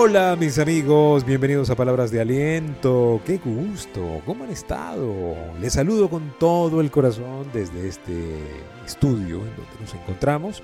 Hola mis amigos, bienvenidos a Palabras de Aliento. Qué gusto, ¿cómo han estado? Les saludo con todo el corazón desde este estudio en donde nos encontramos,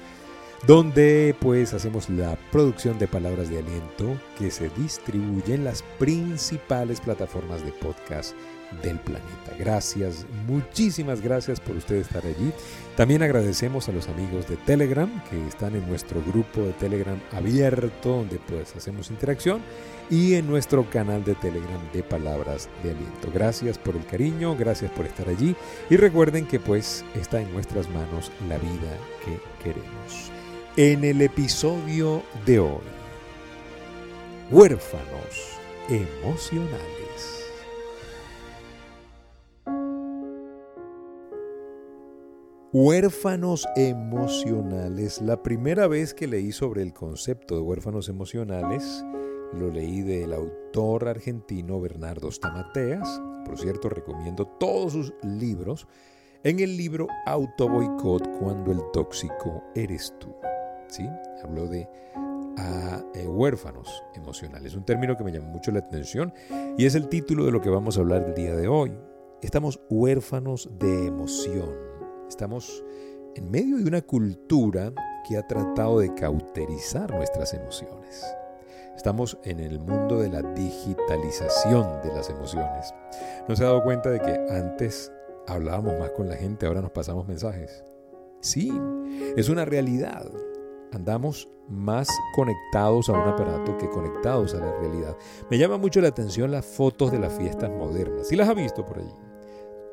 donde pues hacemos la producción de Palabras de Aliento que se distribuye en las principales plataformas de podcast del planeta. Gracias, muchísimas gracias por usted estar allí. También agradecemos a los amigos de Telegram que están en nuestro grupo de Telegram abierto donde pues hacemos interacción y en nuestro canal de Telegram de Palabras de Aliento. Gracias por el cariño, gracias por estar allí y recuerden que pues está en nuestras manos la vida que queremos. En el episodio de hoy, huérfanos emocionales. Huérfanos emocionales. La primera vez que leí sobre el concepto de huérfanos emocionales, lo leí del autor argentino Bernardo Stamateas. Por cierto, recomiendo todos sus libros en el libro Auto Boicot cuando el tóxico eres tú. ¿Sí? Habló de a, eh, huérfanos emocionales, un término que me llamó mucho la atención y es el título de lo que vamos a hablar el día de hoy. Estamos huérfanos de emoción. Estamos en medio de una cultura que ha tratado de cauterizar nuestras emociones. Estamos en el mundo de la digitalización de las emociones. ¿No se ha dado cuenta de que antes hablábamos más con la gente, ahora nos pasamos mensajes? Sí, es una realidad. Andamos más conectados a un aparato que conectados a la realidad. Me llama mucho la atención las fotos de las fiestas modernas. ¿Sí las ha visto por allí?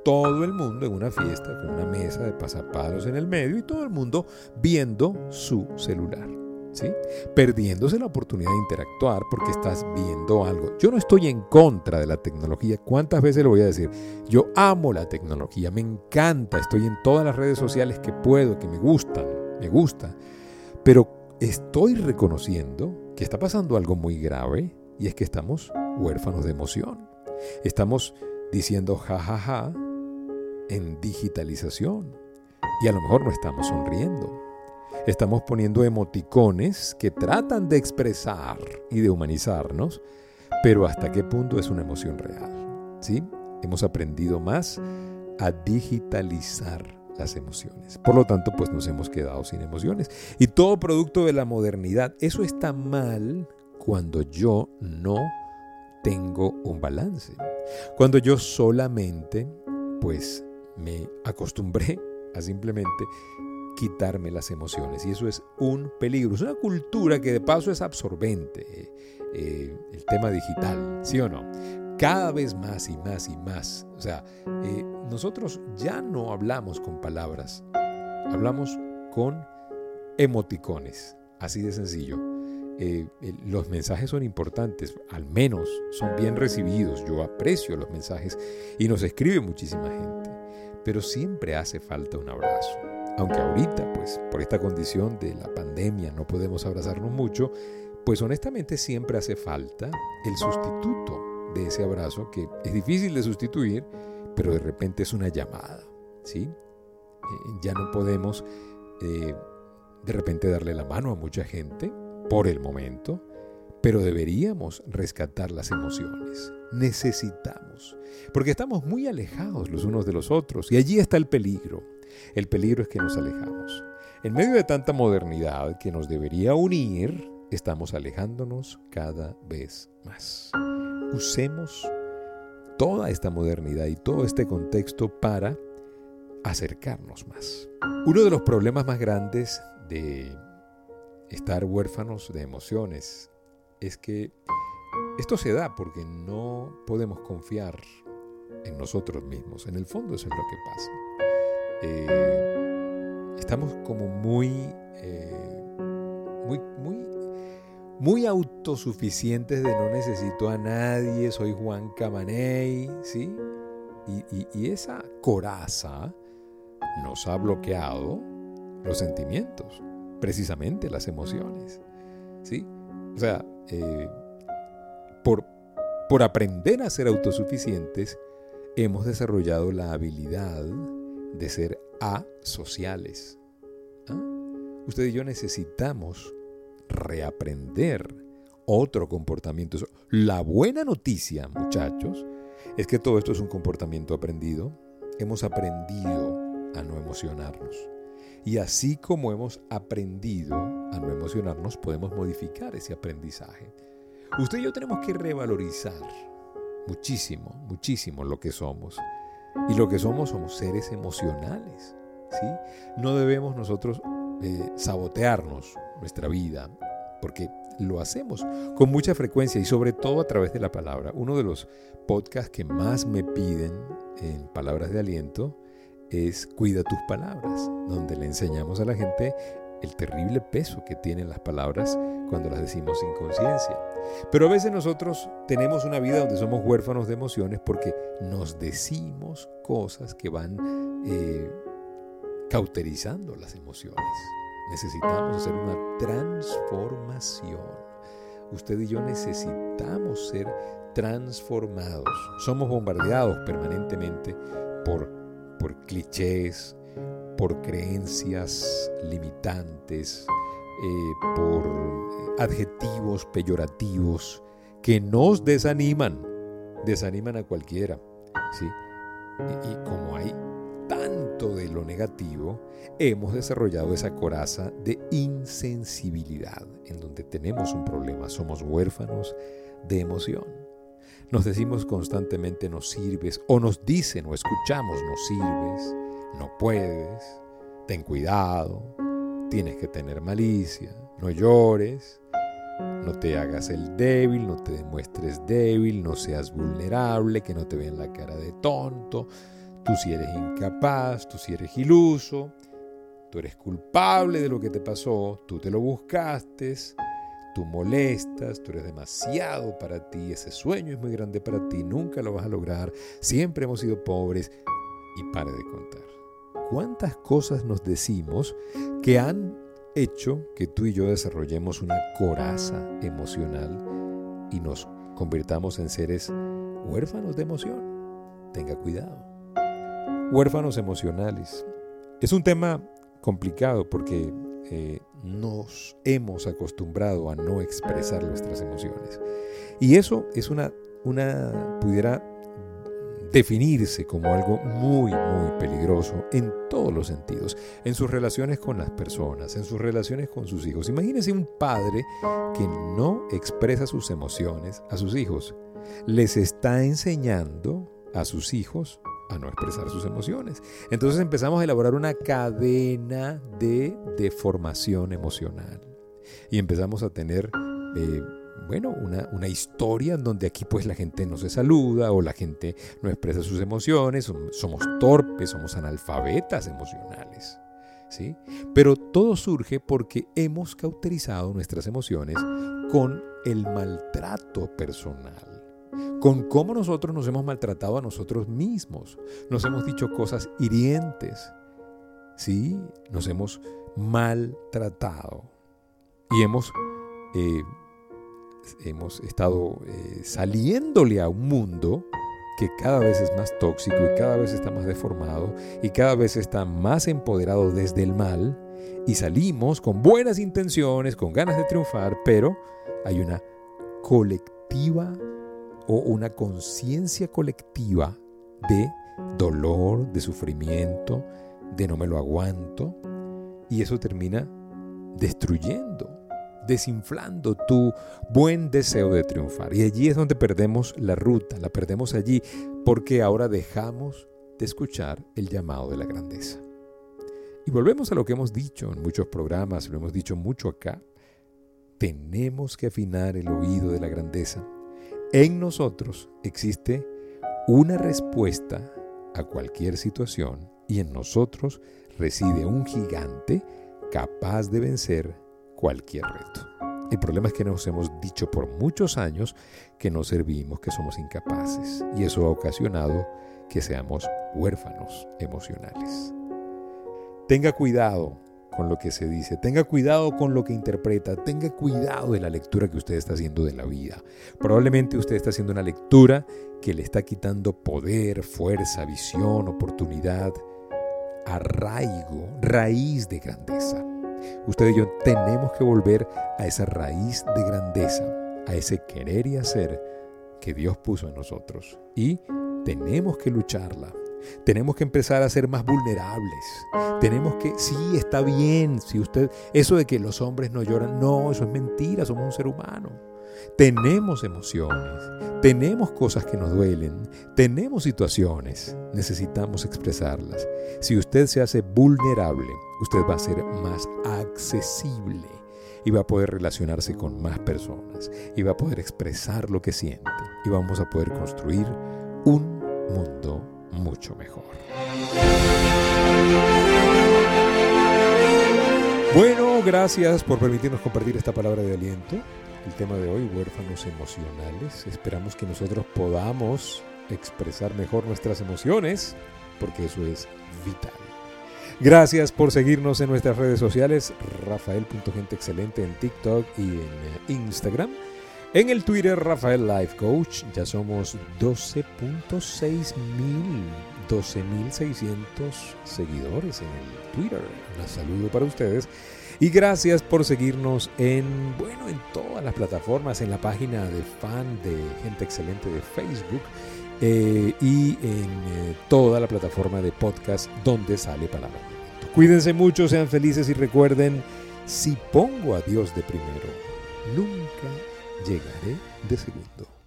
Todo el mundo en una fiesta con una mesa de pasapalos en el medio y todo el mundo viendo su celular. ¿Sí? Perdiéndose la oportunidad de interactuar porque estás viendo algo. Yo no estoy en contra de la tecnología. ¿Cuántas veces lo voy a decir? Yo amo la tecnología, me encanta, estoy en todas las redes sociales que puedo, que me gustan, me gusta. Pero estoy reconociendo que está pasando algo muy grave y es que estamos huérfanos de emoción. Estamos diciendo jajaja, ja, ja, en digitalización. Y a lo mejor no estamos sonriendo. Estamos poniendo emoticones que tratan de expresar y de humanizarnos, pero hasta qué punto es una emoción real. ¿Sí? Hemos aprendido más a digitalizar las emociones. Por lo tanto, pues nos hemos quedado sin emociones. Y todo producto de la modernidad, eso está mal cuando yo no tengo un balance. Cuando yo solamente, pues me acostumbré a simplemente quitarme las emociones. Y eso es un peligro. Es una cultura que de paso es absorbente. Eh, el tema digital, ¿sí o no? Cada vez más y más y más. O sea, eh, nosotros ya no hablamos con palabras, hablamos con emoticones. Así de sencillo. Eh, los mensajes son importantes, al menos son bien recibidos. Yo aprecio los mensajes y nos escribe muchísima gente pero siempre hace falta un abrazo. Aunque ahorita, pues por esta condición de la pandemia no podemos abrazarnos mucho, pues honestamente siempre hace falta el sustituto de ese abrazo que es difícil de sustituir, pero de repente es una llamada, ¿sí? Eh, ya no podemos eh, de repente darle la mano a mucha gente por el momento, pero deberíamos rescatar las emociones. Necesitamos, porque estamos muy alejados los unos de los otros y allí está el peligro. El peligro es que nos alejamos. En medio de tanta modernidad que nos debería unir, estamos alejándonos cada vez más. Usemos toda esta modernidad y todo este contexto para acercarnos más. Uno de los problemas más grandes de estar huérfanos de emociones es que esto se da porque no podemos confiar en nosotros mismos. En el fondo eso es lo que pasa. Eh, estamos como muy, eh, muy, muy, muy autosuficientes de no necesito a nadie, soy Juan Camaney, ¿sí? Y, y esa coraza nos ha bloqueado los sentimientos, precisamente las emociones, ¿sí? O sea, eh, por, por aprender a ser autosuficientes, hemos desarrollado la habilidad de ser asociales. ¿Ah? Usted y yo necesitamos reaprender otro comportamiento. La buena noticia, muchachos, es que todo esto es un comportamiento aprendido. Hemos aprendido a no emocionarnos. Y así como hemos aprendido a no emocionarnos, podemos modificar ese aprendizaje. Usted y yo tenemos que revalorizar muchísimo, muchísimo lo que somos. Y lo que somos somos seres emocionales. ¿sí? No debemos nosotros eh, sabotearnos nuestra vida, porque lo hacemos con mucha frecuencia y sobre todo a través de la palabra. Uno de los podcasts que más me piden en palabras de aliento es Cuida tus palabras, donde le enseñamos a la gente el terrible peso que tienen las palabras cuando las decimos sin conciencia. Pero a veces nosotros tenemos una vida donde somos huérfanos de emociones porque nos decimos cosas que van eh, cauterizando las emociones. Necesitamos hacer una transformación. Usted y yo necesitamos ser transformados. Somos bombardeados permanentemente por, por clichés, por creencias limitantes, eh, por adjetivos peyorativos que nos desaniman, desaniman a cualquiera. ¿sí? Y, y como hay tanto de lo negativo, hemos desarrollado esa coraza de insensibilidad, en donde tenemos un problema, somos huérfanos de emoción. Nos decimos constantemente no sirves, o nos dicen o escuchamos no sirves, no puedes, ten cuidado, tienes que tener malicia, no llores, no te hagas el débil, no te demuestres débil, no seas vulnerable, que no te vean la cara de tonto, tú si eres incapaz, tú si eres iluso, tú eres culpable de lo que te pasó, tú te lo buscaste, tú molestas, tú eres demasiado para ti, ese sueño es muy grande para ti, nunca lo vas a lograr, siempre hemos sido pobres y pare de contar cuántas cosas nos decimos que han hecho que tú y yo desarrollemos una coraza emocional y nos convirtamos en seres huérfanos de emoción. Tenga cuidado. Huérfanos emocionales. Es un tema complicado porque eh, nos hemos acostumbrado a no expresar nuestras emociones. Y eso es una, una pudiera definirse como algo muy, muy peligroso en todos los sentidos, en sus relaciones con las personas, en sus relaciones con sus hijos. Imagínense un padre que no expresa sus emociones a sus hijos. Les está enseñando a sus hijos a no expresar sus emociones. Entonces empezamos a elaborar una cadena de deformación emocional y empezamos a tener... Eh, bueno, una, historia en donde aquí pues la gente no se saluda o la gente no expresa sus emociones, somos torpes, somos analfabetas emocionales. ¿sí? Pero todo surge porque hemos cauterizado nuestras emociones con el maltrato personal, con cómo nosotros nos hemos maltratado a nosotros mismos, nos hemos dicho cosas hirientes, ¿sí? nos hemos maltratado. Y hemos... Eh, hemos estado eh, saliéndole a un mundo que cada vez es más tóxico y cada vez está más deformado y cada vez está más empoderado desde el mal. Y salimos con buenas intenciones, con ganas de triunfar, pero hay una colectiva o una conciencia colectiva de dolor, de sufrimiento, de no me lo aguanto y eso termina destruyendo desinflando tu buen deseo de triunfar. Y allí es donde perdemos la ruta, la perdemos allí porque ahora dejamos de escuchar el llamado de la grandeza. Y volvemos a lo que hemos dicho en muchos programas, lo hemos dicho mucho acá. Tenemos que afinar el oído de la grandeza. En nosotros existe una respuesta a cualquier situación y en nosotros reside un gigante capaz de vencer cualquier reto. El problema es que nos hemos dicho por muchos años que no servimos, que somos incapaces, y eso ha ocasionado que seamos huérfanos emocionales. Tenga cuidado con lo que se dice, tenga cuidado con lo que interpreta, tenga cuidado de la lectura que usted está haciendo de la vida. Probablemente usted está haciendo una lectura que le está quitando poder, fuerza, visión, oportunidad, arraigo, raíz de grandeza. Usted y yo tenemos que volver a esa raíz de grandeza, a ese querer y hacer que Dios puso en nosotros. Y tenemos que lucharla. Tenemos que empezar a ser más vulnerables. Tenemos que, sí, está bien, si usted, eso de que los hombres no lloran, no, eso es mentira, somos un ser humano. Tenemos emociones, tenemos cosas que nos duelen, tenemos situaciones, necesitamos expresarlas. Si usted se hace vulnerable, usted va a ser más accesible y va a poder relacionarse con más personas y va a poder expresar lo que siente y vamos a poder construir un mundo mucho mejor. Bueno, gracias por permitirnos compartir esta palabra de aliento el tema de hoy, huérfanos emocionales. Esperamos que nosotros podamos expresar mejor nuestras emociones, porque eso es vital. Gracias por seguirnos en nuestras redes sociales, rafael.genteexcelente en TikTok y en Instagram. En el Twitter, Rafael Life Coach, ya somos 12.6 mil, 12.600 seguidores en el Twitter. Un saludo para ustedes. Y gracias por seguirnos en, bueno, en todas las plataformas, en la página de fan de Gente Excelente de Facebook eh, y en eh, toda la plataforma de podcast donde sale Palabra Cuídense mucho, sean felices y recuerden, si pongo a Dios de primero, nunca llegaré de segundo.